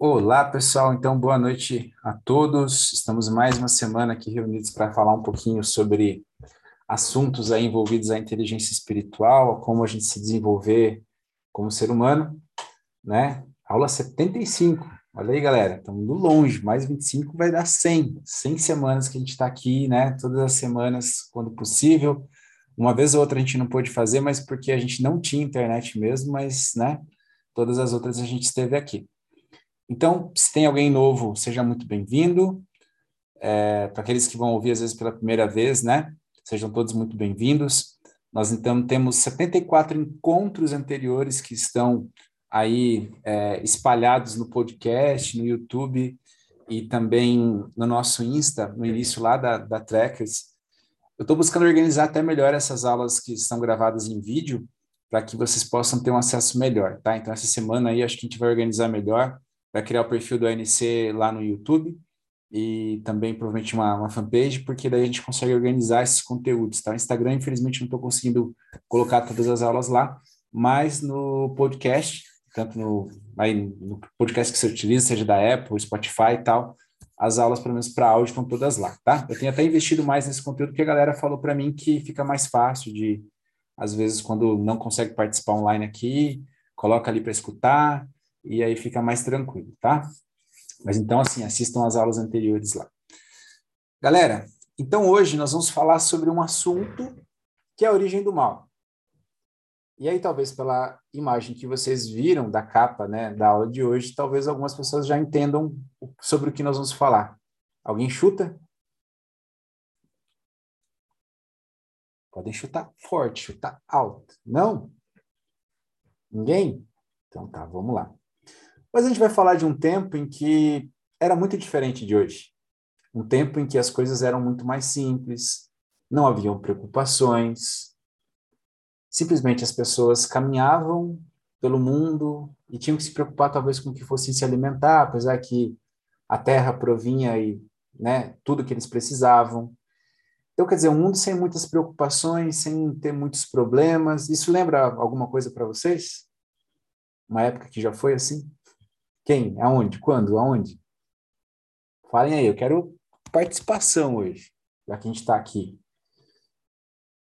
Olá, pessoal. Então, boa noite a todos. Estamos mais uma semana aqui reunidos para falar um pouquinho sobre assuntos aí envolvidos à inteligência espiritual, como a gente se desenvolver como ser humano, né? Aula 75. Olha aí, galera, estamos indo longe. Mais 25 vai dar 100. 100 semanas que a gente está aqui, né? Todas as semanas, quando possível. Uma vez ou outra a gente não pôde fazer, mas porque a gente não tinha internet mesmo, mas, né? Todas as outras a gente esteve aqui. Então, se tem alguém novo, seja muito bem-vindo. É, Para aqueles que vão ouvir, às vezes, pela primeira vez, né? Sejam todos muito bem-vindos. Nós, então, temos 74 encontros anteriores que estão aí é, espalhados no podcast, no YouTube e também no nosso Insta, no início lá da, da Trackers. Eu estou buscando organizar até melhor essas aulas que estão gravadas em vídeo, para que vocês possam ter um acesso melhor, tá? Então, essa semana aí, acho que a gente vai organizar melhor vai criar o perfil do ANC lá no YouTube e também provavelmente uma, uma fanpage, porque daí a gente consegue organizar esses conteúdos, tá? Instagram, infelizmente, não estou conseguindo colocar todas as aulas lá, mas no podcast, tanto no, aí, no podcast que você utiliza, seja da Apple, Spotify e tal, as aulas, pelo menos para áudio, estão todas lá, tá? Eu tenho até investido mais nesse conteúdo, porque a galera falou para mim que fica mais fácil de, às vezes, quando não consegue participar online aqui, coloca ali para escutar, e aí fica mais tranquilo, tá? Mas então, assim, assistam as aulas anteriores lá. Galera, então hoje nós vamos falar sobre um assunto que é a origem do mal. E aí, talvez pela imagem que vocês viram da capa, né, da aula de hoje, talvez algumas pessoas já entendam sobre o que nós vamos falar. Alguém chuta? Podem chutar forte, chutar alto. Não? Ninguém? Então tá, vamos lá. Mas a gente vai falar de um tempo em que era muito diferente de hoje. Um tempo em que as coisas eram muito mais simples, não haviam preocupações. Simplesmente as pessoas caminhavam pelo mundo e tinham que se preocupar talvez com o que fossem se alimentar, apesar que a terra provinha e né, tudo que eles precisavam. Então, quer dizer, um mundo sem muitas preocupações, sem ter muitos problemas. Isso lembra alguma coisa para vocês? Uma época que já foi assim? Quem? Aonde? Quando? Aonde? Falem aí, eu quero participação hoje, já que a gente está aqui.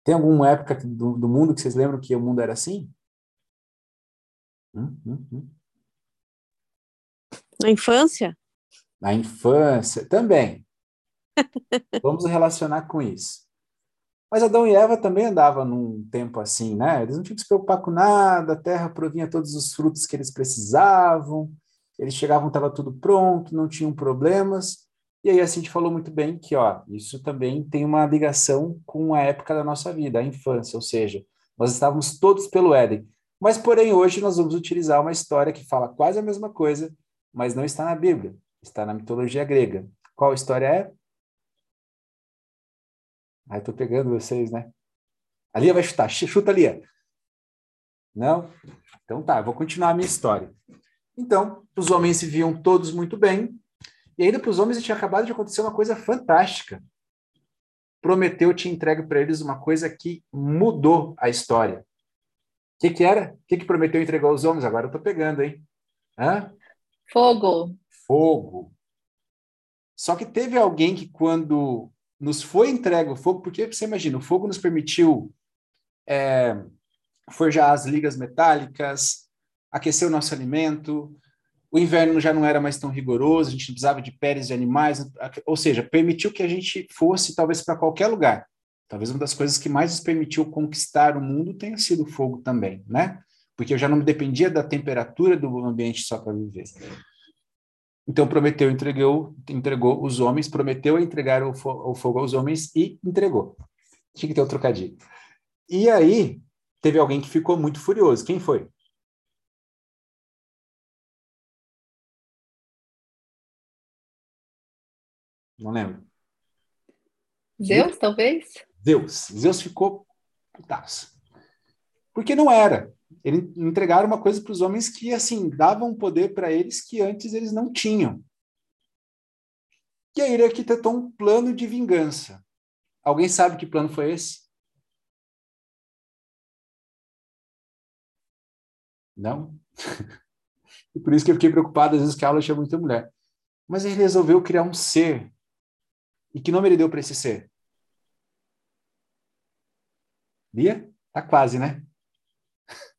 Tem alguma época do, do, mundo que vocês lembram que o mundo era assim? Hum, hum, hum. Na infância? Na infância, também. Vamos relacionar com isso. Mas Adão e Eva também andavam num tempo assim, né? Eles não tinham que se preocupar com nada, a terra provinha todos os frutos que eles precisavam, eles chegavam, estava tudo pronto, não tinham problemas. E aí a gente falou muito bem que, ó, isso também tem uma ligação com a época da nossa vida, a infância, ou seja, nós estávamos todos pelo Éden. Mas, porém, hoje nós vamos utilizar uma história que fala quase a mesma coisa, mas não está na Bíblia, está na mitologia grega. Qual história é? Ai, estou pegando vocês, né? A Lia vai chutar. Chuta, Lia. Não? Então tá, vou continuar a minha história. Então, os homens se viam todos muito bem, e ainda para os homens tinha acabado de acontecer uma coisa fantástica. Prometeu tinha entregue para eles uma coisa que mudou a história. O que, que era? O que, que Prometeu entregou aos homens? Agora eu estou pegando, hein? Hã? Fogo. Fogo. Só que teve alguém que, quando nos foi entregue o fogo, porque você imagina, o fogo nos permitiu é, forjar as ligas metálicas, aquecer o nosso alimento, o inverno já não era mais tão rigoroso, a gente precisava de peles de animais, ou seja, permitiu que a gente fosse talvez para qualquer lugar. Talvez uma das coisas que mais nos permitiu conquistar o mundo tenha sido o fogo também, né? Porque eu já não dependia da temperatura do ambiente só para viver. Então Prometeu entregou, entregou os homens, prometeu entregar o, fo o fogo aos homens e entregou. Tinha que ter um trocadilho. E aí teve alguém que ficou muito furioso. Quem foi? Não lembro. Zeus, talvez? Zeus. Zeus ficou putaço. Porque não era. Eles entregaram uma coisa para os homens que, assim, davam poder para eles que antes eles não tinham. E aí ele arquitetou um plano de vingança. Alguém sabe que plano foi esse? Não? E por isso que eu fiquei preocupado, às vezes, que a aula tinha muita mulher. Mas ele resolveu criar um ser. E que nome ele deu para esse ser? Lia? Tá quase, né?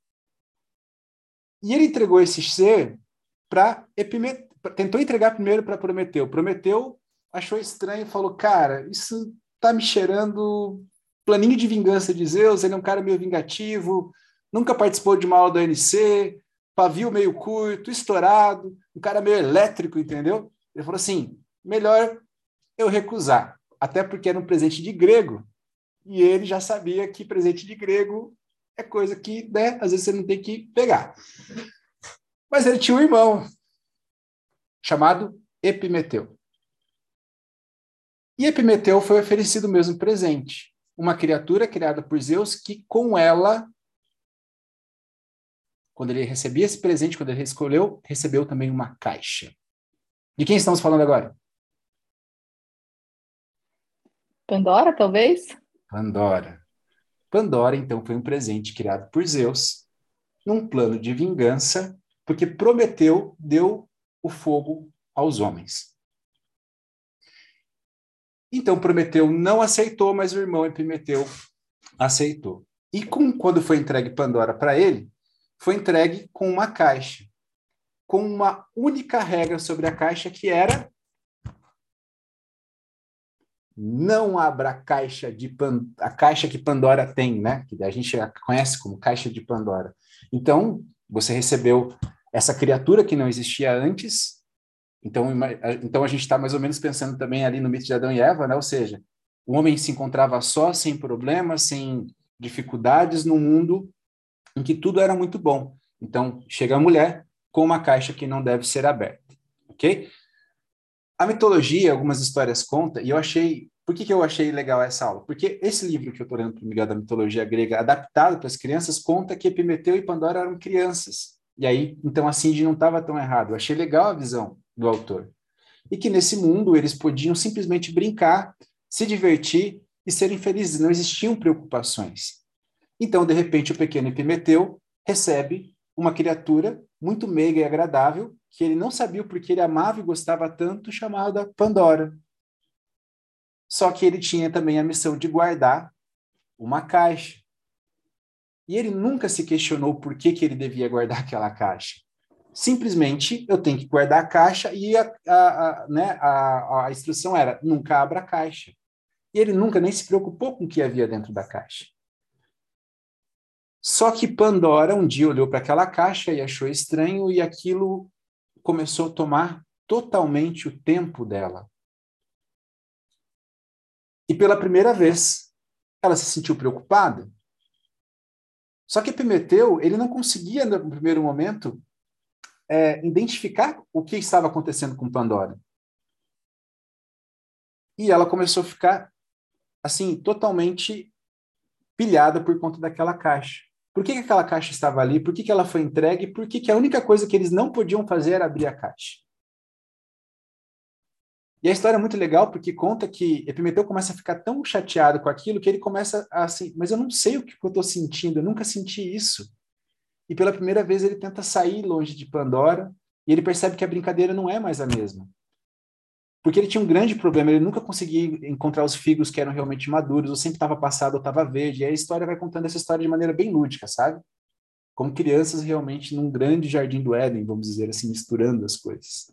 E ele entregou esse ser para Epimeteu. Tentou entregar primeiro para Prometeu. Prometeu achou estranho e falou: Cara, isso tá me cheirando planinho de vingança de Zeus. Ele é um cara meio vingativo, nunca participou de uma aula da ANC, pavio meio curto, estourado, um cara meio elétrico, entendeu? Ele falou assim: melhor eu recusar, até porque era um presente de grego. E ele já sabia que presente de grego é coisa que, né, às vezes você não tem que pegar. Mas ele tinha um irmão chamado Epimeteu. E Epimeteu foi oferecido o mesmo presente, uma criatura criada por Zeus que com ela quando ele recebia esse presente, quando ele escolheu, recebeu também uma caixa. De quem estamos falando agora? Pandora, talvez? Pandora. Pandora, então, foi um presente criado por Zeus, num plano de vingança, porque Prometeu deu o fogo aos homens. Então, Prometeu não aceitou, mas o irmão Epimeteu aceitou. E com, quando foi entregue Pandora para ele, foi entregue com uma caixa, com uma única regra sobre a caixa que era não abra a caixa de Pan... a caixa que Pandora tem, né? Que a gente conhece como caixa de Pandora. Então, você recebeu essa criatura que não existia antes. Então, então a gente está mais ou menos pensando também ali no mito de Adão e Eva, né? Ou seja, o homem se encontrava só, sem problemas, sem dificuldades no mundo em que tudo era muito bom. Então, chega a mulher com uma caixa que não deve ser aberta, ok? A mitologia, algumas histórias contam, e eu achei... Por que, que eu achei legal essa aula? Porque esse livro que eu estou lendo para Miguel da mitologia grega, adaptado para as crianças, conta que Epimeteu e Pandora eram crianças. E aí, então, a Cindy não estava tão errado. Eu achei legal a visão do autor. E que nesse mundo eles podiam simplesmente brincar, se divertir e serem felizes. Não existiam preocupações. Então, de repente, o pequeno Epimeteu recebe uma criatura muito meiga e agradável, que ele não sabia o porquê ele amava e gostava tanto, chamada Pandora. Só que ele tinha também a missão de guardar uma caixa. E ele nunca se questionou por que, que ele devia guardar aquela caixa. Simplesmente, eu tenho que guardar a caixa e a, a, a né, a, a instrução era, nunca abra a caixa. E ele nunca nem se preocupou com o que havia dentro da caixa. Só que Pandora um dia olhou para aquela caixa e achou estranho, e aquilo começou a tomar totalmente o tempo dela. E pela primeira vez, ela se sentiu preocupada. Só que Epimeteu, ele não conseguia, no primeiro momento, é, identificar o que estava acontecendo com Pandora. E ela começou a ficar, assim, totalmente pilhada por conta daquela caixa. Por que, que aquela caixa estava ali? Por que, que ela foi entregue? Por que, que a única coisa que eles não podiam fazer era abrir a caixa? E a história é muito legal porque conta que Epimeteu começa a ficar tão chateado com aquilo que ele começa a assim, mas eu não sei o que eu estou sentindo, eu nunca senti isso. E pela primeira vez ele tenta sair longe de Pandora e ele percebe que a brincadeira não é mais a mesma. Porque ele tinha um grande problema, ele nunca conseguia encontrar os figos que eram realmente maduros, ou sempre estava passado ou estava verde. E a história vai contando essa história de maneira bem lúdica, sabe? Como crianças realmente num grande jardim do Éden, vamos dizer assim, misturando as coisas.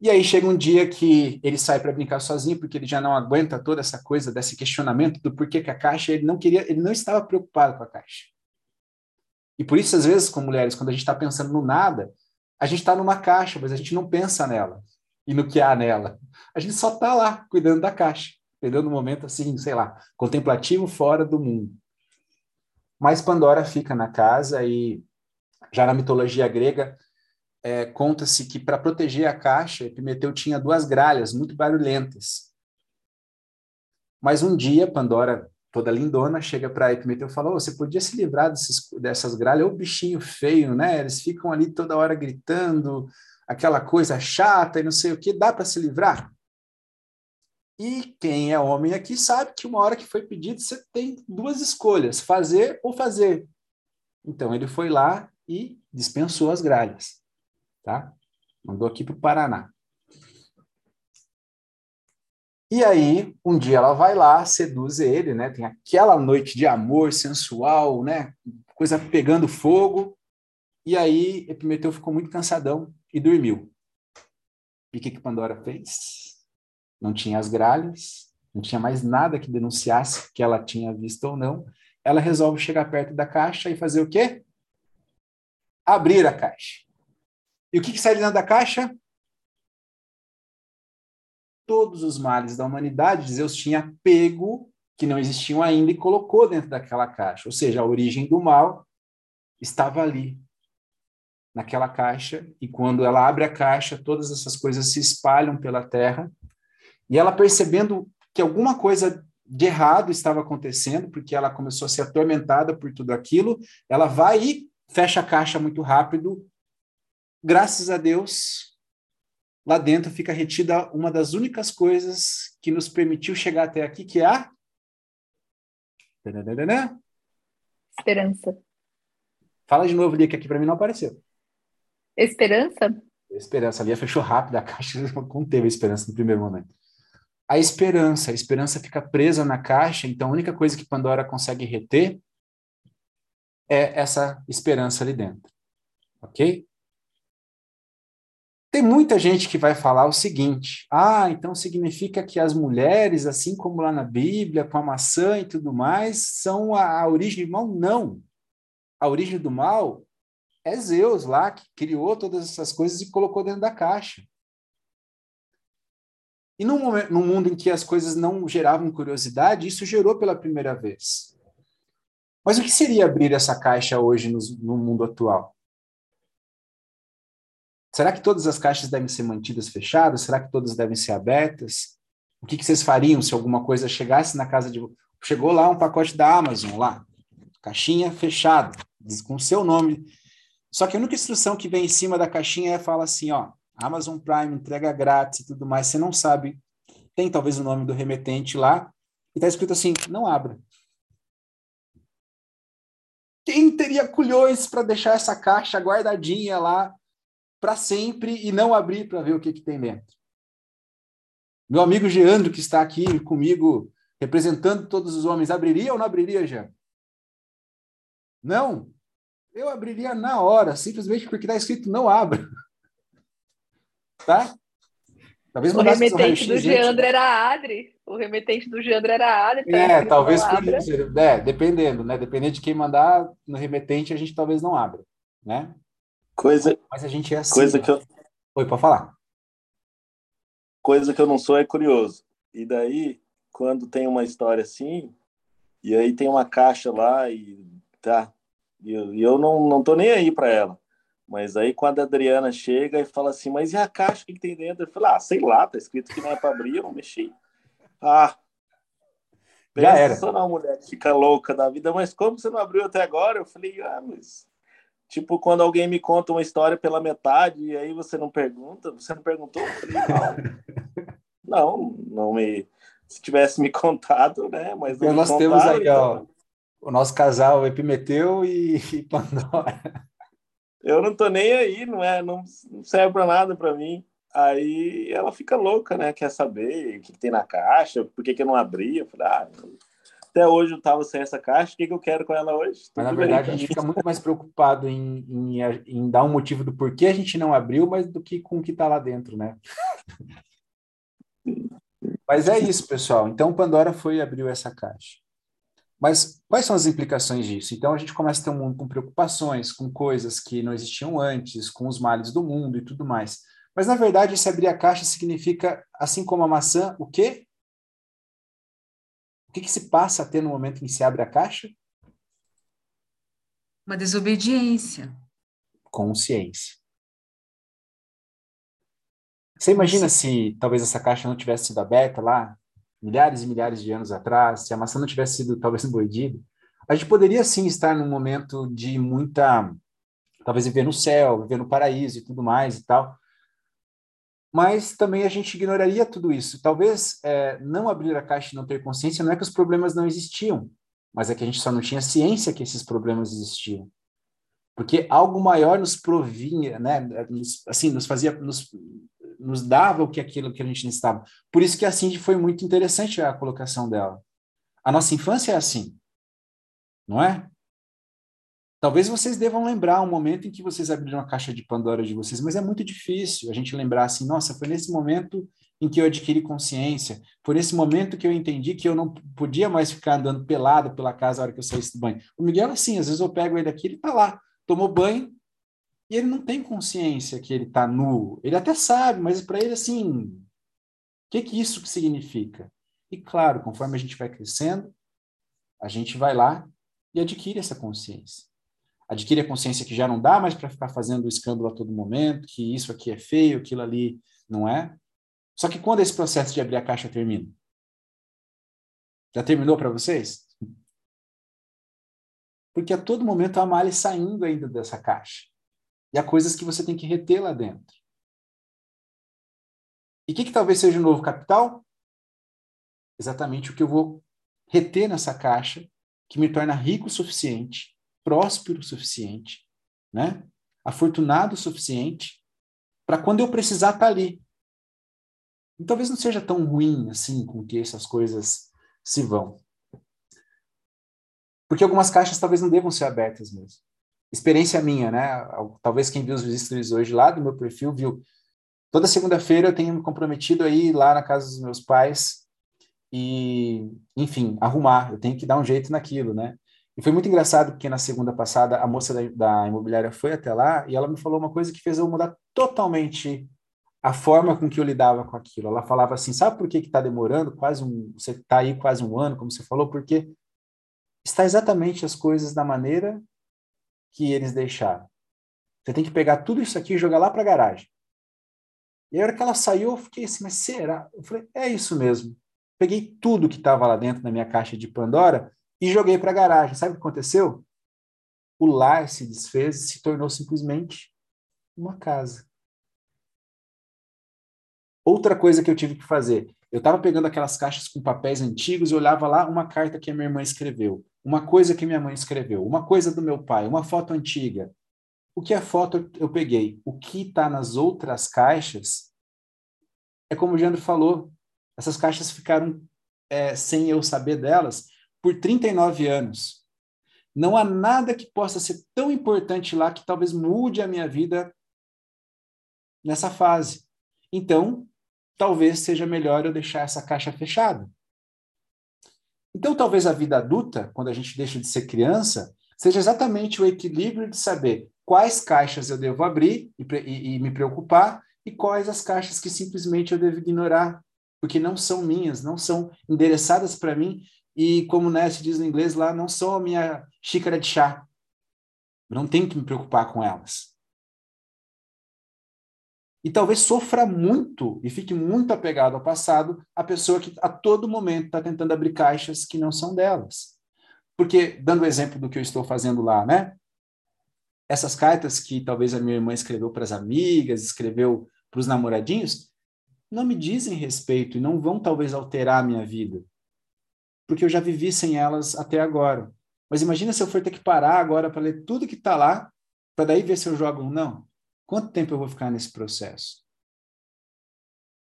E aí chega um dia que ele sai para brincar sozinho, porque ele já não aguenta toda essa coisa desse questionamento do porquê que a caixa, ele não queria, ele não estava preocupado com a caixa. E por isso, às vezes, com mulheres, quando a gente está pensando no nada, a gente está numa caixa, mas a gente não pensa nela e no que há nela. A gente só está lá, cuidando da caixa, entendeu? No momento assim, sei lá, contemplativo fora do mundo. Mas Pandora fica na casa e já na mitologia grega é, conta-se que para proteger a caixa, Epimeteu tinha duas gralhas muito barulhentas. Mas um dia Pandora, toda lindona, chega para Epimeteu e fala: oh, "Você podia se livrar desses, dessas gralhas? O bichinho feio, né? Eles ficam ali toda hora gritando, aquela coisa chata e não sei o que, dá para se livrar? E quem é homem aqui sabe que uma hora que foi pedido, você tem duas escolhas, fazer ou fazer. Então ele foi lá e dispensou as gralhas, tá? Mandou aqui para o Paraná. E aí, um dia ela vai lá, seduz ele, né? Tem aquela noite de amor sensual, né? Coisa pegando fogo. E aí, Epimeteu ficou muito cansadão e dormiu. E o que, que Pandora fez? Não tinha as gralhas, não tinha mais nada que denunciasse que ela tinha visto ou não. Ela resolve chegar perto da caixa e fazer o quê? Abrir a caixa. E o que, que sai dentro da caixa? todos os males da humanidade, Zeus tinha pego, que não existiam ainda, e colocou dentro daquela caixa. Ou seja, a origem do mal estava ali, naquela caixa, e quando ela abre a caixa, todas essas coisas se espalham pela terra, e ela percebendo que alguma coisa de errado estava acontecendo, porque ela começou a ser atormentada por tudo aquilo, ela vai e fecha a caixa muito rápido. Graças a Deus, lá dentro fica retida uma das únicas coisas que nos permitiu chegar até aqui, que é a esperança. Fala de novo, Lia, que aqui para mim não apareceu. Esperança? Esperança. A Lia fechou rápido a caixa, não teve esperança no primeiro momento. A esperança. A esperança fica presa na caixa, então a única coisa que Pandora consegue reter é essa esperança ali dentro. Ok? Tem muita gente que vai falar o seguinte: ah, então significa que as mulheres, assim como lá na Bíblia, com a maçã e tudo mais, são a, a origem do mal? Não. A origem do mal é Zeus lá, que criou todas essas coisas e colocou dentro da caixa. E num, momento, num mundo em que as coisas não geravam curiosidade, isso gerou pela primeira vez. Mas o que seria abrir essa caixa hoje no, no mundo atual? Será que todas as caixas devem ser mantidas fechadas? Será que todas devem ser abertas? O que, que vocês fariam se alguma coisa chegasse na casa de. Chegou lá um pacote da Amazon, lá, caixinha fechada, com seu nome. Só que a única instrução que vem em cima da caixinha é fala assim: ó, Amazon Prime, entrega grátis e tudo mais. Você não sabe, tem talvez o nome do remetente lá, e está escrito assim: não abra. Quem teria culhões para deixar essa caixa guardadinha lá para sempre e não abrir para ver o que, que tem dentro. Meu amigo Geandro, que está aqui comigo, representando todos os homens, abriria ou não abriria, Jean? Não. Eu abriria na hora, simplesmente porque está escrito não abra. Tá? Talvez o remetente do Geandro era a Adri. O remetente do Geandro era a Adri. É, talvez por isso. É, dependendo, né? Dependendo de quem mandar no remetente, a gente talvez não abra, né? Coisa, Mas a gente é assim. Coisa que eu... Oi, pode falar. Coisa que eu não sou é curioso. E daí, quando tem uma história assim, e aí tem uma caixa lá e tá, e eu, e eu não, não tô nem aí para ela. Mas aí quando a Adriana chega e fala assim, mas e a caixa, que, que tem dentro? Eu falo, ah, sei lá, tá escrito que não é para abrir, eu não mexi. Ah, já era. Só uma mulher fica louca da vida, mas como você não abriu até agora? Eu falei, ah, mas Tipo, quando alguém me conta uma história pela metade e aí você não pergunta, você não perguntou? Eu falei, não, não, não me. Se tivesse me contado, né? Mas então, nós temos aí, então... o nosso casal Epimeteu e, e Pandora. Eu não tô nem aí, não é? Não, não serve para nada para mim. Aí ela fica louca, né? Quer saber o que, que tem na caixa, por que, que eu não abri. Eu falei, ah, até hoje eu estava sem essa caixa, o que, que eu quero com ela hoje? Mas, na verdade, a gente fica muito mais preocupado em, em, em, dar um motivo do porquê a gente não abriu, mas do que com o que está lá dentro, né? mas é isso, pessoal. Então, Pandora foi e abriu essa caixa. Mas quais são as implicações disso? Então, a gente começa a ter um mundo com preocupações, com coisas que não existiam antes, com os males do mundo e tudo mais. Mas, na verdade, esse abrir a caixa significa, assim como a maçã, o quê? O que, que se passa a ter no momento em que se abre a caixa? Uma desobediência. Consciência. Você imagina se talvez essa caixa não tivesse sido aberta lá, milhares e milhares de anos atrás, se a maçã não tivesse sido talvez mordida? A gente poderia sim estar num momento de muita, talvez viver no céu, viver no paraíso e tudo mais e tal mas também a gente ignoraria tudo isso. Talvez é, não abrir a caixa e não ter consciência não é que os problemas não existiam, mas é que a gente só não tinha ciência que esses problemas existiam. Porque algo maior nos provinha, né? Nos, assim, nos fazia, nos, nos dava o que aquilo que a gente necessitava. Por isso que a Cindy foi muito interessante a colocação dela. A nossa infância é assim, não é? Talvez vocês devam lembrar um momento em que vocês abriram a caixa de Pandora de vocês, mas é muito difícil a gente lembrar assim, nossa, foi nesse momento em que eu adquiri consciência, foi nesse momento que eu entendi que eu não podia mais ficar andando pelado pela casa na hora que eu saísse do banho. O Miguel, assim, às vezes eu pego ele aqui, ele tá lá, tomou banho, e ele não tem consciência que ele tá nu. Ele até sabe, mas para ele, assim, o que que isso significa? E claro, conforme a gente vai crescendo, a gente vai lá e adquire essa consciência adquire a consciência que já não dá mais para ficar fazendo escândalo a todo momento, que isso aqui é feio, aquilo ali não é. Só que quando esse processo de abrir a caixa termina? Já terminou para vocês? Porque a todo momento há males saindo ainda dessa caixa. E há coisas que você tem que reter lá dentro. E o que, que talvez seja o novo capital? Exatamente o que eu vou reter nessa caixa, que me torna rico o suficiente próspero o suficiente, né? afortunado o suficiente, para quando eu precisar estar tá ali. E talvez não seja tão ruim assim com que essas coisas se vão. Porque algumas caixas talvez não devam ser abertas mesmo. Experiência minha, né? Talvez quem viu os registros hoje lá do meu perfil viu. Toda segunda-feira eu tenho me comprometido aí lá na casa dos meus pais e, enfim, arrumar. Eu tenho que dar um jeito naquilo, né? E foi muito engraçado porque na segunda passada a moça da, da, imobiliária foi até lá e ela me falou uma coisa que fez eu mudar totalmente a forma com que eu lidava com aquilo. Ela falava assim: sabe por que está demorando quase um. Você está aí quase um ano, como você falou, porque está exatamente as coisas da maneira que eles deixaram. Você tem que pegar tudo isso aqui e jogar lá para a garagem. E a hora que ela saiu, eu fiquei assim, mas será? Eu falei, é isso mesmo. Peguei tudo que estava lá dentro da minha caixa de Pandora e joguei para a garagem. Sabe o que aconteceu? O lar se desfez e se tornou simplesmente uma casa. Outra coisa que eu tive que fazer, eu estava pegando aquelas caixas com papéis antigos e olhava lá uma carta que a minha irmã escreveu, uma coisa que minha mãe escreveu, uma coisa do meu pai, uma foto antiga. O que é foto eu peguei? O que está nas outras caixas é como o Leandro falou, essas caixas ficaram é, sem eu saber delas, por 39 anos. Não há nada que possa ser tão importante lá que talvez mude a minha vida nessa fase. Então, talvez seja melhor eu deixar essa caixa fechada. Então, talvez a vida adulta, quando a gente deixa de ser criança, seja exatamente o equilíbrio de saber quais caixas eu devo abrir e, e, e me preocupar e quais as caixas que simplesmente eu devo ignorar, porque não são minhas, não são endereçadas para mim e como né, se diz no inglês lá, não sou a minha xícara de chá. Não tenho que me preocupar com elas. E talvez sofra muito e fique muito apegado ao passado a pessoa que a todo momento está tentando abrir caixas que não são delas. Porque, dando o exemplo do que eu estou fazendo lá, né? Essas cartas que talvez a minha irmã escreveu para as amigas, escreveu para os namoradinhos, não me dizem respeito e não vão talvez alterar a minha vida porque eu já vivi sem elas até agora. Mas imagina se eu for ter que parar agora para ler tudo que está lá, para daí ver se eu jogo ou não. Quanto tempo eu vou ficar nesse processo?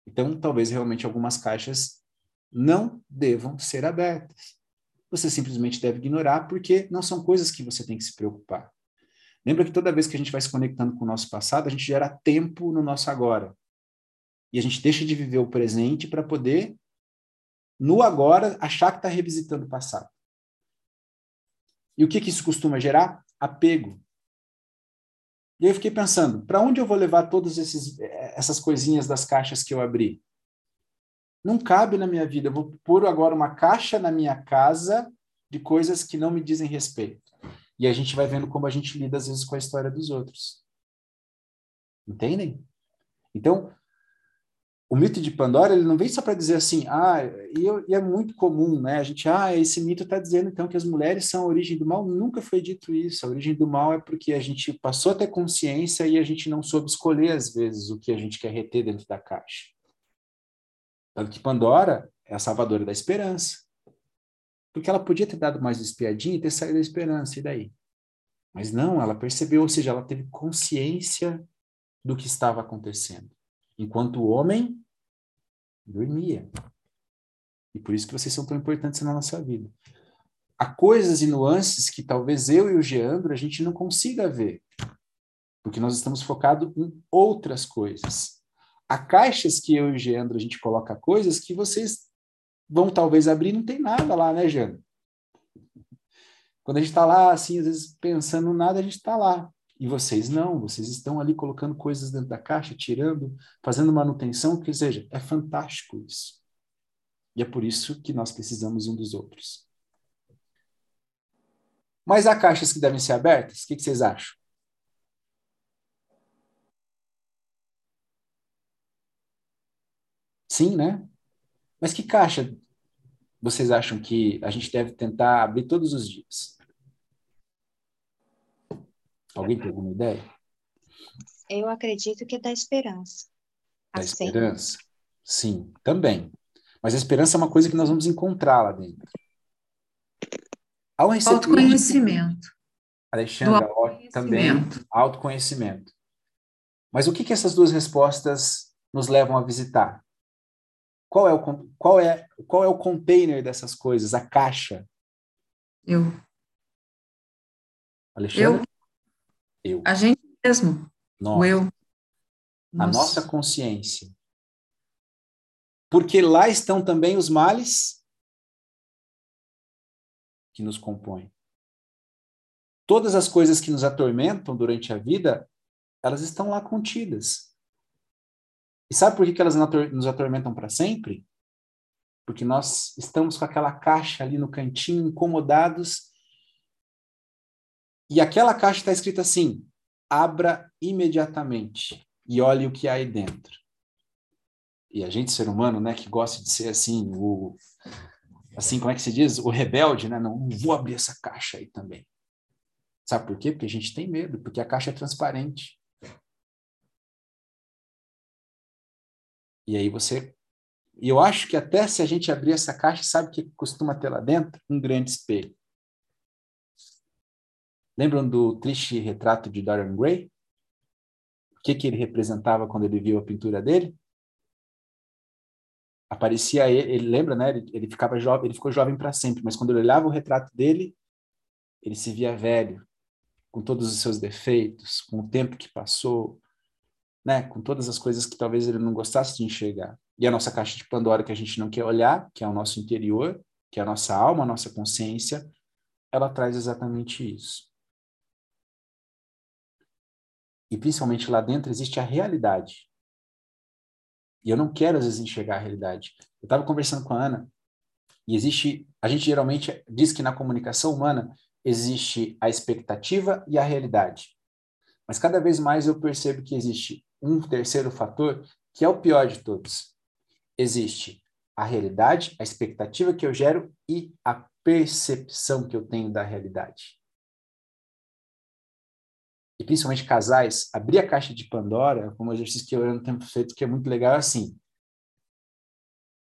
Então, talvez realmente algumas caixas não devam ser abertas. Você simplesmente deve ignorar, porque não são coisas que você tem que se preocupar. Lembra que toda vez que a gente vai se conectando com o nosso passado, a gente gera tempo no nosso agora. E a gente deixa de viver o presente para poder no agora, achar que está revisitando o passado. E o que, que isso costuma gerar? Apego. E eu fiquei pensando, para onde eu vou levar todas essas coisinhas das caixas que eu abri? Não cabe na minha vida. Eu vou pôr agora uma caixa na minha casa de coisas que não me dizem respeito. E a gente vai vendo como a gente lida às vezes com a história dos outros. Entendem? Então, o mito de Pandora ele não vem só para dizer assim, ah, e, e, é muito comum, né? A gente, ah, esse mito está dizendo então que as mulheres são a origem do mal. Nunca foi dito isso. A origem do mal é porque a gente passou a ter consciência e a gente não soube escolher às vezes o que a gente quer reter dentro da caixa. Tanto que Pandora é a salvadora da esperança. Porque ela podia ter dado mais espiadinha e ter saído da esperança, e daí? Mas não, ela percebeu, ou seja, ela teve consciência do que estava acontecendo. Enquanto o homem dormia. E por isso que vocês são tão importantes na nossa vida. Há coisas e nuances que talvez eu e o Geandro a gente não consiga ver, porque nós estamos focados em outras coisas. Há caixas que eu e o Geandro a gente coloca coisas que vocês vão talvez abrir, não tem nada lá, né, Geandro? Quando a gente está lá, assim, às vezes pensando nada, a gente está lá. E vocês não, vocês estão ali colocando coisas dentro da caixa, tirando, fazendo manutenção, que seja, é fantástico isso. E é por isso que nós precisamos um dos outros. Mas há caixas que devem ser abertas? O que, que vocês acham? Sim, né? Mas que caixa vocês acham que a gente deve tentar abrir todos os dias? Alguém tem alguma ideia? Eu acredito que é da esperança. Da assim. esperança? Sim, também. Mas a esperança é uma coisa que nós vamos encontrar lá dentro. Ao autoconhecimento. Alexandra, autoconhecimento. também autoconhecimento. Mas o que, que essas duas respostas nos levam a visitar? Qual é o, qual é, qual é o container dessas coisas, a caixa? Eu. Alexandre? Eu. Eu. A gente mesmo. Nós. O eu. A nossa. nossa consciência. Porque lá estão também os males que nos compõem. Todas as coisas que nos atormentam durante a vida, elas estão lá contidas. E sabe por que, elas nos atormentam para sempre? Porque nós estamos com aquela caixa ali no cantinho, incomodados. E aquela caixa está escrita assim: abra imediatamente e olhe o que há aí dentro. E a gente, ser humano, né, que gosta de ser assim, o. Assim, como é que se diz? O rebelde, né? Não, vou abrir essa caixa aí também. Sabe por quê? Porque a gente tem medo, porque a caixa é transparente. E aí você. E eu acho que até se a gente abrir essa caixa, sabe o que costuma ter lá dentro? Um grande espelho. Lembram do triste retrato de Dorian Gray? O que, que ele representava quando ele viu a pintura dele? Aparecia ele, ele lembra, né? Ele, ele ficava jovem, ele ficou jovem para sempre, mas quando ele olhava o retrato dele, ele se via velho, com todos os seus defeitos, com o tempo que passou, né, com todas as coisas que talvez ele não gostasse de enxergar. E a nossa caixa de Pandora que a gente não quer olhar, que é o nosso interior, que é a nossa alma, a nossa consciência, ela traz exatamente isso. E principalmente lá dentro existe a realidade. E eu não quero às vezes enxergar a realidade. Eu estava conversando com a Ana e existe, a gente geralmente diz que na comunicação humana existe a expectativa e a realidade. Mas cada vez mais eu percebo que existe um terceiro fator que é o pior de todos. Existe a realidade, a expectativa que eu gero e a percepção que eu tenho da realidade. E principalmente casais, abrir a caixa de Pandora, como um exercício que eu não tenho feito, que é muito legal, é assim.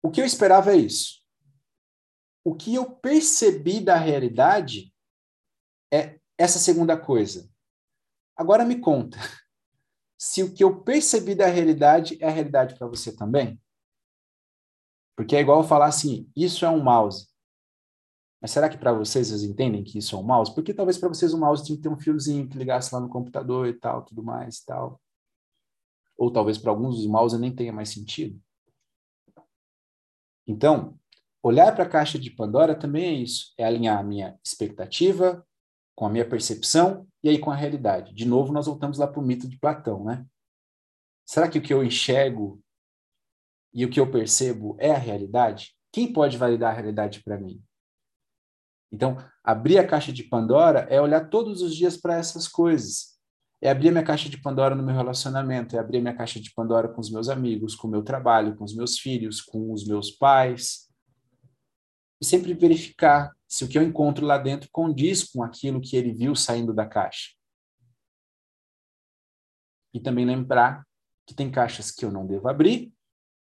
O que eu esperava é isso. O que eu percebi da realidade é essa segunda coisa. Agora me conta, se o que eu percebi da realidade é a realidade para você também? Porque é igual falar assim, isso é um mouse. Mas será que para vocês vocês entendem que isso é um mouse? Porque talvez para vocês o mouse tinha que ter um fiozinho que ligasse lá no computador e tal, tudo mais e tal. Ou talvez para alguns o mouse nem tenha mais sentido. Então, olhar para a caixa de Pandora também é isso, é alinhar a minha expectativa com a minha percepção e aí com a realidade. De novo, nós voltamos lá para o mito de Platão, né? Será que o que eu enxergo e o que eu percebo é a realidade? Quem pode validar a realidade para mim? Então, abrir a caixa de Pandora é olhar todos os dias para essas coisas. É abrir minha caixa de Pandora no meu relacionamento, é abrir minha caixa de Pandora com os meus amigos, com o meu trabalho, com os meus filhos, com os meus pais. E sempre verificar se o que eu encontro lá dentro condiz com aquilo que ele viu saindo da caixa. E também lembrar que tem caixas que eu não devo abrir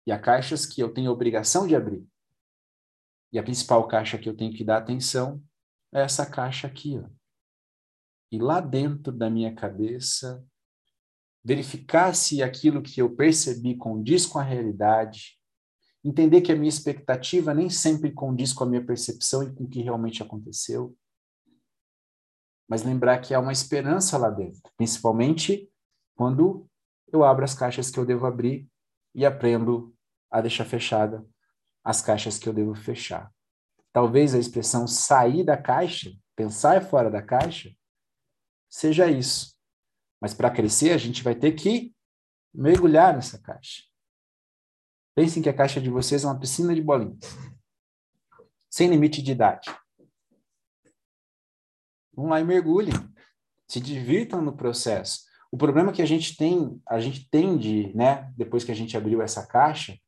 e há caixas que eu tenho obrigação de abrir. E a principal caixa que eu tenho que dar atenção é essa caixa aqui, ó. ir lá dentro da minha cabeça, verificar se aquilo que eu percebi condiz com a realidade, entender que a minha expectativa nem sempre condiz com a minha percepção e com o que realmente aconteceu. Mas lembrar que há uma esperança lá dentro, principalmente quando eu abro as caixas que eu devo abrir e aprendo a deixar fechada as caixas que eu devo fechar. Talvez a expressão sair da caixa, pensar fora da caixa, seja isso. Mas para crescer, a gente vai ter que mergulhar nessa caixa. Pensem que a caixa de vocês é uma piscina de bolinhas, sem limite de idade. Vão lá e mergulhem. Se divirtam no processo. O problema que a gente tem, a gente tende, né, depois que a gente abriu essa caixa,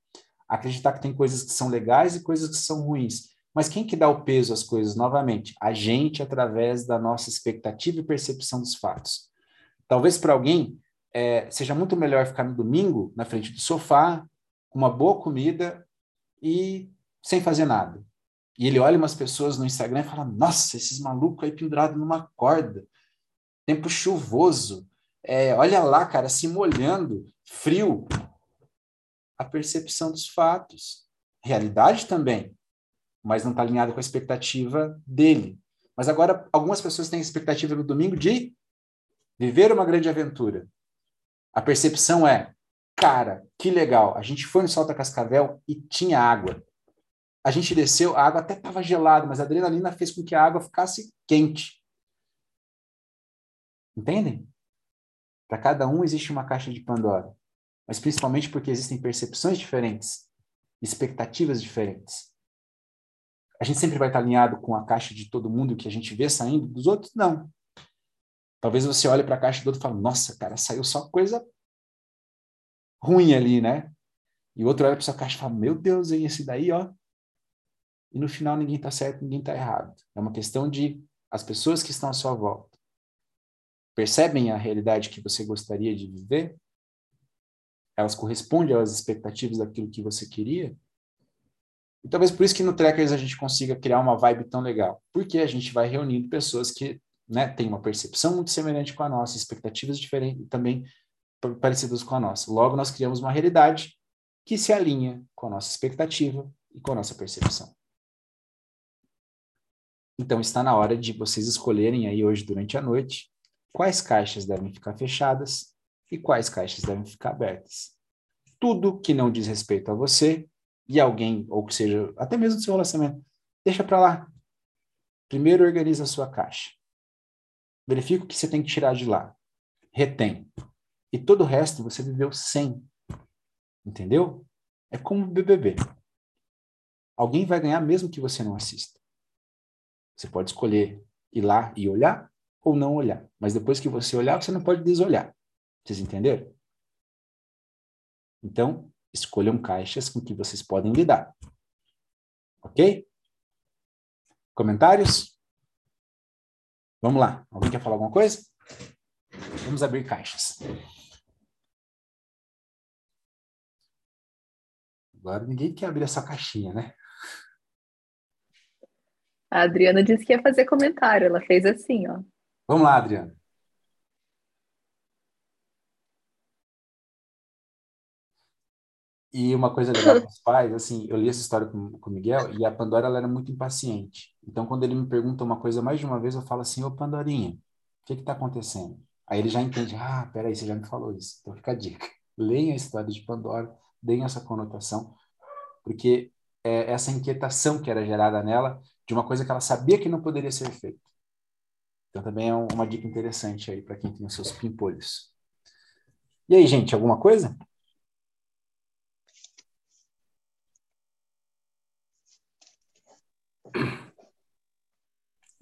acreditar que tem coisas que são legais e coisas que são ruins. Mas quem que dá o peso às coisas novamente? A gente, através da nossa expectativa e percepção dos fatos. Talvez para alguém é, seja muito melhor ficar no domingo na frente do sofá, com uma boa comida e sem fazer nada. E ele olha umas pessoas no Instagram e fala: Nossa, esses malucos aí pendurados numa corda, tempo chuvoso, é, olha lá, cara, se molhando, frio. A percepção dos fatos, realidade também, mas não está alinhado com a expectativa dele. Mas agora, algumas pessoas têm a expectativa no domingo de viver uma grande aventura. A percepção é, cara, que legal, a gente foi no Salto da Cascavel e tinha água. A gente desceu, a água até estava gelada, mas a adrenalina fez com que a água ficasse quente. Entendem? Para cada um existe uma caixa de Pandora, mas principalmente porque existem percepções diferentes, expectativas diferentes. A gente sempre vai estar alinhado com a caixa de todo mundo que a gente vê saindo, dos outros não. Talvez você olhe para a caixa do outro e fale, nossa, cara, saiu só coisa ruim ali, né? E o outro olha para sua caixa e fala, meu Deus, hein, esse daí, ó. E no final ninguém está certo, ninguém está errado. É uma questão de as pessoas que estão à sua volta percebem a realidade que você gostaria de viver? Elas correspondem às expectativas daquilo que você queria? E talvez por isso que no Trackers a gente consiga criar uma vibe tão legal. Porque a gente vai reunindo pessoas que né, tem uma percepção muito semelhante com a nossa, expectativas diferentes também parecidas com a nossa. Logo, nós criamos uma realidade que se alinha com a nossa expectativa e com a nossa percepção. Então, está na hora de vocês escolherem aí hoje durante a noite quais caixas devem ficar fechadas e quais caixas devem ficar abertas. Tudo que não diz respeito a você e alguém, ou que seja, até mesmo do seu relacionamento, deixa para lá. Primeiro organiza a sua caixa. Verifica o que você tem que tirar de lá. Retém. E todo o resto você viveu sem. Entendeu? É como BBB. Alguém vai ganhar mesmo que você não assista. Você pode escolher ir lá e olhar ou não olhar. Mas depois que você olhar, você não pode desolhar. Vocês entenderam? Então, escolham caixas com que vocês podem lidar. Ok? Comentários? Vamos lá. Alguém quer falar alguma coisa? Vamos abrir caixas. Agora ninguém quer abrir essa caixinha, né? A Adriana disse que ia fazer comentário. Ela fez assim, ó. Vamos lá, Adriana. E uma coisa legal com os pais, assim, eu li essa história com, com o Miguel e a Pandora ela era muito impaciente. Então, quando ele me pergunta uma coisa mais de uma vez, eu falo assim, ô Pandorinha, o que está acontecendo? Aí ele já entende, ah, peraí, você já me falou isso. Então fica a dica. Leiam a história de Pandora, deem essa conotação, porque é essa inquietação que era gerada nela de uma coisa que ela sabia que não poderia ser feita. Então também é uma dica interessante aí para quem tem os seus pimpolhos. E aí, gente, alguma coisa?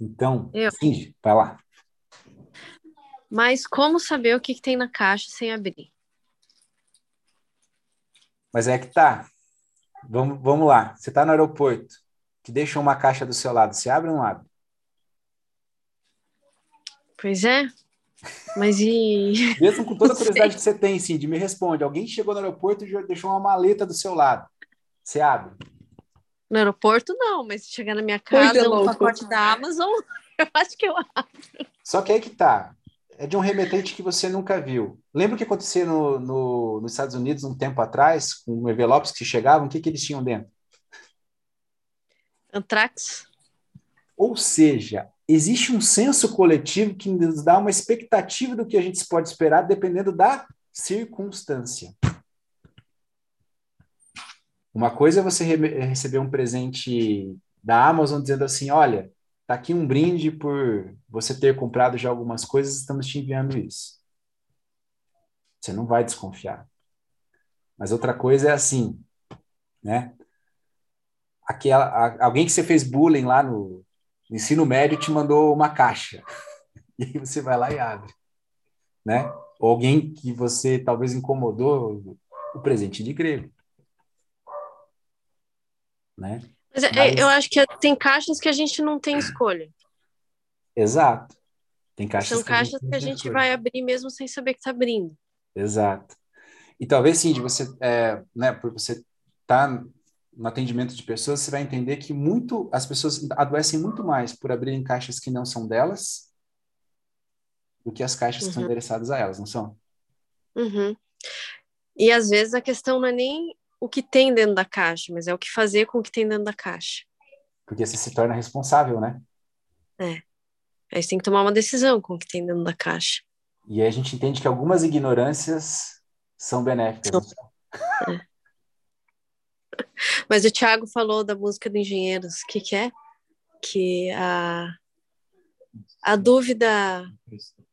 Então, Eu. Vai lá. Mas como saber o que, que tem na caixa sem abrir? Mas é que tá. Vamos, vamos lá. Você está no aeroporto, que deixa uma caixa do seu lado. Você abre ou não abre? Pois é. Mas e. Mesmo com toda a curiosidade que você tem, Cindy, me responde. Alguém chegou no aeroporto e deixou uma maleta do seu lado. Você abre? No aeroporto, não, mas se chegar na minha casa, é um pacote da Amazon. Eu acho que eu abro. Só que aí que tá. É de um remetente que você nunca viu. Lembra o que acontecia no, no, nos Estados Unidos um tempo atrás, com envelopes que chegavam? O que, que eles tinham dentro? Antrax. Ou seja, existe um senso coletivo que nos dá uma expectativa do que a gente pode esperar dependendo da circunstância. Uma coisa é você receber um presente da Amazon dizendo assim: olha, tá aqui um brinde por você ter comprado já algumas coisas, estamos te enviando isso. Você não vai desconfiar. Mas outra coisa é assim, né? Aquela, alguém que você fez bullying lá no, no ensino médio te mandou uma caixa. E aí você vai lá e abre, né? Ou alguém que você talvez incomodou, o presente de grego. Né? Mas, é, Mas, eu acho que tem caixas que a gente não tem escolha. Exato. Tem caixas São que caixas a que a gente vai abrir mesmo sem saber que está abrindo. Exato. E talvez, sim, de você, é, né, por você estar tá no atendimento de pessoas, você vai entender que muito as pessoas adoecem muito mais por abrirem caixas que não são delas do que as caixas uhum. que são uhum. endereçadas a elas, não são? Uhum. E às vezes a questão não é nem o que tem dentro da caixa, mas é o que fazer com o que tem dentro da caixa. Porque você se torna responsável, né? É. Aí você tem que tomar uma decisão com o que tem dentro da caixa. E aí a gente entende que algumas ignorâncias são benéficas. São. É. Mas o Thiago falou da música do Engenheiros, que, que é? Que a, a dúvida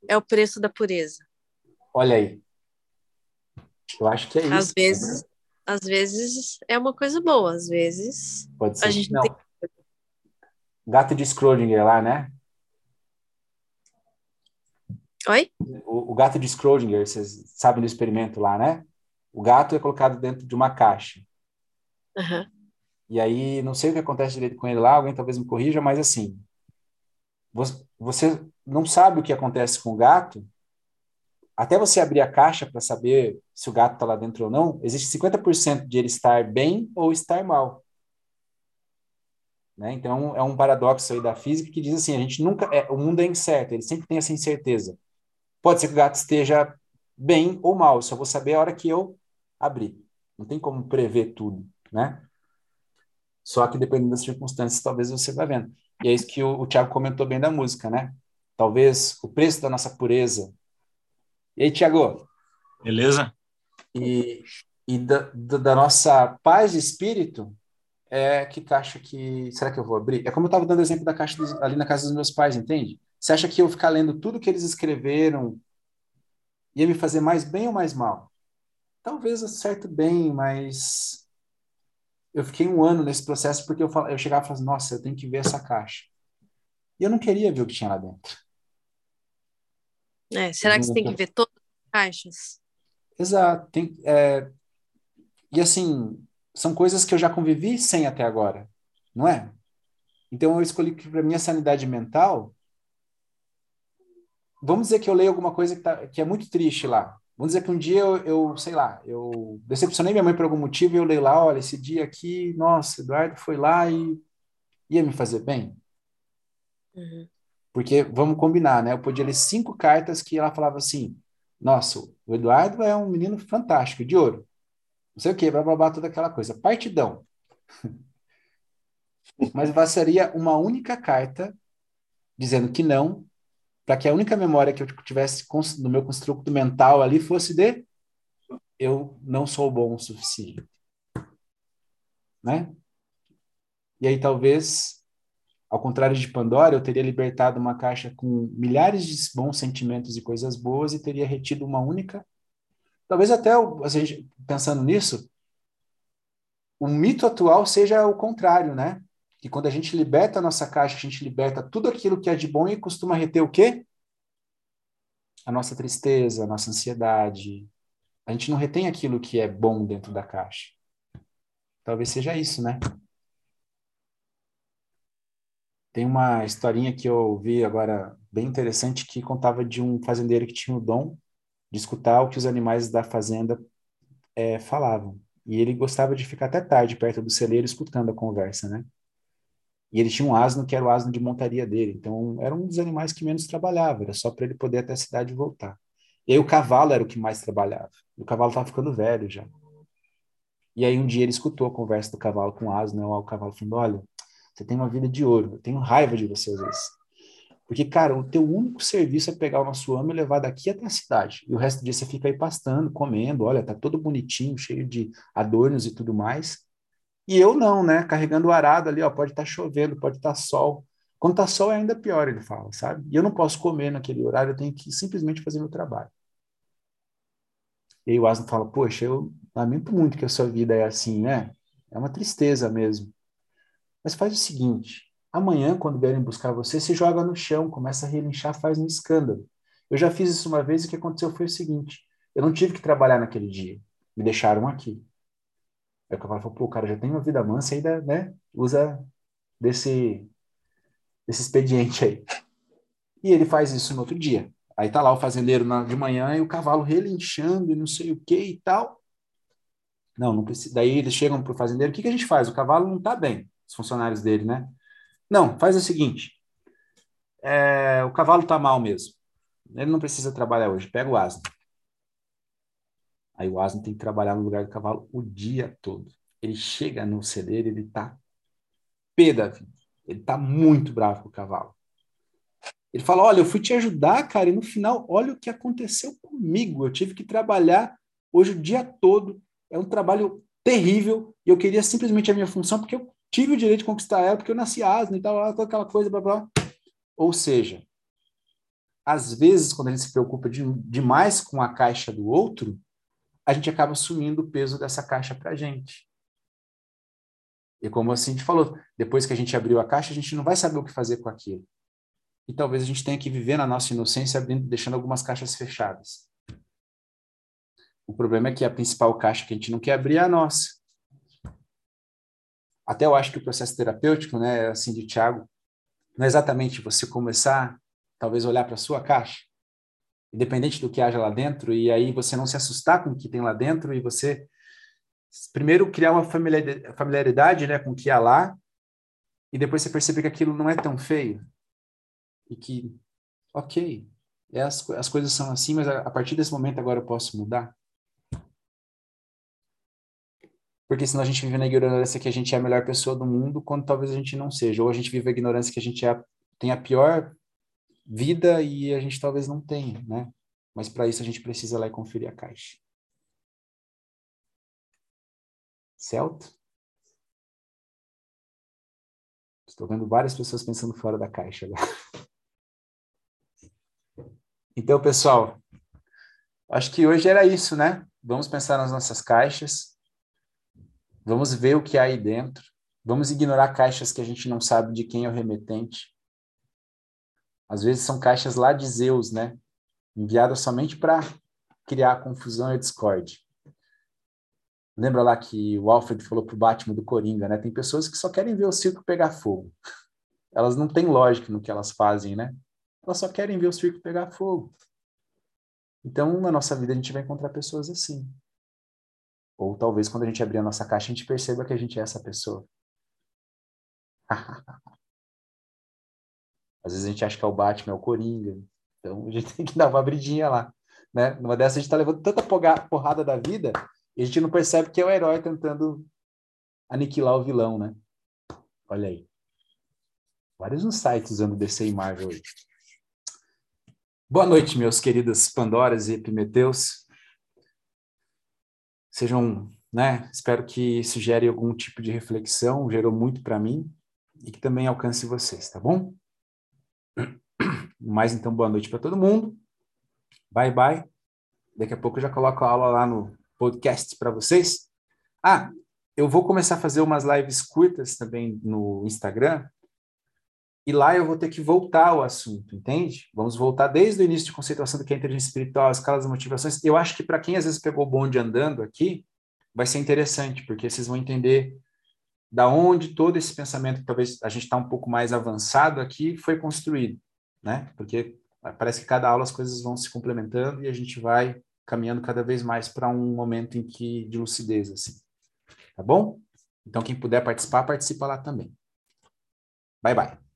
é o preço da pureza. Olha aí. Eu acho que é isso. Às vezes, né? Às vezes é uma coisa boa, às vezes Pode ser. a gente não. tem. Gato de Schrödinger lá, né? Oi? O, o, gato de Schrödinger, vocês sabem do experimento lá, né? O gato é colocado dentro de uma caixa. Uhum. E aí, não sei o que acontece direito com ele lá, alguém talvez me corrija, mas assim, você não sabe o que acontece com o gato até você abrir a caixa para saber se o gato está lá dentro ou não, existe 50% de ele estar bem ou estar mal. Né? Então, é um paradoxo aí da física que diz assim, a gente nunca... É, o mundo é incerto, ele sempre tem essa incerteza. Pode ser que o gato esteja bem ou mal, só vou saber a hora que eu abrir. Não tem como prever tudo, né? Só que dependendo das circunstâncias, talvez você vá vendo. E é isso que o, o Tiago comentou bem da música, né? Talvez o preço da nossa pureza e aí, Tiago? Beleza? E, e da, da, nossa paz de espírito, é que caixa que. Será que eu vou abrir? É como eu estava dando exemplo da caixa dos, ali na casa dos meus pais, entende? Você acha que eu ficar lendo tudo que eles escreveram ia me fazer mais bem ou mais mal? Talvez certo bem, mas eu fiquei um ano nesse processo porque eu, eu chegava e falava, nossa, eu tenho que ver essa caixa. E eu não queria ver o que tinha lá dentro. É, será que você tem que ver todas as caixas? Exato. Tem, é, e assim, são coisas que eu já convivi sem até agora, não é? Então eu escolhi que para minha sanidade mental, vamos dizer que eu leio alguma coisa que, tá, que é muito triste lá. Vamos dizer que um dia eu, eu, sei lá, eu decepcionei minha mãe por algum motivo e eu leio lá, olha, esse dia aqui, nossa, Eduardo foi lá e ia me fazer bem. Uhum. Porque, vamos combinar, né? Eu podia ler cinco cartas que ela falava assim: Nossa, o Eduardo é um menino fantástico, de ouro. Não sei o quê, blá, blá, blá, toda aquela coisa. Partidão. Mas bastaria uma única carta dizendo que não, para que a única memória que eu tivesse no meu construto mental ali fosse de eu não sou bom o suficiente. Né? E aí talvez ao contrário de Pandora, eu teria libertado uma caixa com milhares de bons sentimentos e coisas boas e teria retido uma única. Talvez até, pensando nisso, o mito atual seja o contrário, né? Que quando a gente liberta a nossa caixa, a gente liberta tudo aquilo que é de bom e costuma reter o quê? A nossa tristeza, a nossa ansiedade. A gente não retém aquilo que é bom dentro da caixa. Talvez seja isso, né? Tem uma historinha que eu ouvi agora bem interessante que contava de um fazendeiro que tinha o dom de escutar o que os animais da fazenda é, falavam. E ele gostava de ficar até tarde perto do celeiro escutando a conversa, né? E ele tinha um asno que era o asno de montaria dele. Então, era um dos animais que menos trabalhava, era só para ele poder até a cidade voltar. E aí o cavalo era o que mais trabalhava. O cavalo estava ficando velho já. E aí um dia ele escutou a conversa do cavalo com o asno, né? o cavalo falando, olha, você tem uma vida de ouro, eu tenho raiva de você às vezes. Porque, cara, o teu único serviço é pegar nosso homem e levar daqui até a cidade. E o resto do dia você fica aí pastando, comendo, olha, tá todo bonitinho, cheio de adornos e tudo mais. E eu não, né? Carregando o arado ali, ó, pode estar tá chovendo, pode estar tá sol. Quando tá sol é ainda pior, ele fala, sabe? E eu não posso comer naquele horário, eu tenho que simplesmente fazer meu trabalho. E aí o Asno fala, poxa, eu lamento muito que a sua vida é assim, né? É uma tristeza mesmo. Mas faz o seguinte, amanhã, quando vierem buscar você, se joga no chão, começa a relinchar, faz um escândalo. Eu já fiz isso uma vez e o que aconteceu foi o seguinte, eu não tive que trabalhar naquele dia, me deixaram aqui. Aí o cavalo falou, pô, cara já tem uma vida mansa e ainda, né, usa desse, desse expediente aí. E ele faz isso no outro dia. Aí tá lá o fazendeiro na, de manhã e o cavalo relinchando e não sei o que e tal. Não, não precisa. Daí eles chegam pro fazendeiro, o que, que a gente faz? O cavalo não tá bem, os funcionários dele, né? Não, faz o seguinte, é, o cavalo tá mal mesmo. Ele não precisa trabalhar hoje, pega o asno. Aí o asno tem que trabalhar no lugar do cavalo o dia todo. Ele chega no celeiro, ele tá pé da vida. Ele tá muito bravo com o cavalo. Ele fala: Olha, eu fui te ajudar, cara, e no final, olha o que aconteceu comigo. Eu tive que trabalhar hoje o dia todo. É um trabalho terrível e eu queria simplesmente a minha função porque eu tive o direito de conquistar ela, porque eu nasci asno e tal, toda aquela coisa, blá blá. Ou seja, às vezes, quando a gente se preocupa de, demais com a caixa do outro, a gente acaba assumindo o peso dessa caixa para a gente. E como assim a gente falou, depois que a gente abriu a caixa, a gente não vai saber o que fazer com aquilo. E talvez a gente tenha que viver na nossa inocência, abrindo, deixando algumas caixas fechadas. O problema é que a principal caixa que a gente não quer abrir é a nossa. Até eu acho que o processo terapêutico, né, assim de Tiago, não é exatamente você começar, talvez olhar para a sua caixa independente do que haja lá dentro, e aí você não se assustar com o que tem lá dentro e você primeiro criar uma familiaridade né, com o que há lá, e depois você perceber que aquilo não é tão feio e que, ok, é as, as coisas são assim, mas a, a partir desse momento agora eu posso mudar. Porque senão a gente vive na ignorância que a gente é a melhor pessoa do mundo, quando talvez a gente não seja. Ou a gente vive a ignorância que a gente é, tem a pior vida e a gente talvez não tenha, né? Mas para isso a gente precisa lá e conferir a caixa. Certo? Estou vendo várias pessoas pensando fora da caixa agora. Então, pessoal, acho que hoje era isso, né? Vamos pensar nas nossas caixas. Vamos ver o que há aí dentro. Vamos ignorar caixas que a gente não sabe de quem é o remetente. Às vezes são caixas lá de Zeus, né? Enviadas somente para criar confusão e discórdia. Lembra lá que o Alfred falou pro Batman do Coringa, né? Tem pessoas que só querem ver o circo pegar fogo. Elas não têm lógica no que elas fazem, né? Elas só querem ver o circo pegar fogo. Então, na nossa vida, a gente vai encontrar pessoas assim. Ou talvez quando a gente abrir a nossa caixa, a gente perceba que a gente é essa pessoa. Às vezes a gente acha que é o Batman, é o Coringa. Então a gente tem que dar uma abridinha lá. Né? Numa dessas a gente está levando tanta porrada da vida e a gente não percebe que é o herói tentando aniquilar o vilão, né? Olha aí. Vários insights usando DC e Marvel aí. Boa noite, meus queridos Pandoras e Epimeteus. Sejam, né? Espero que isso gere algum tipo de reflexão, gerou muito para mim e que também alcance vocês, tá bom? Mais então, boa noite para todo mundo. Bye, bye. Daqui a pouco eu já coloco a aula lá no podcast para vocês. Ah, eu vou começar a fazer umas lives curtas também no Instagram. E lá eu vou ter que voltar ao assunto, entende? Vamos voltar desde o início de conceituação do que é inteligência espiritual, as escalas das motivações. Eu acho que para quem às vezes pegou o bonde andando aqui, vai ser interessante, porque vocês vão entender da onde todo esse pensamento, que talvez a gente está um pouco mais avançado aqui, foi construído né? Porque parece que cada aula as coisas vão se complementando e a gente vai caminhando cada vez mais para um momento em que de lucidez assim. Tá bom? Então quem puder participar, participa lá também. Bye, bye.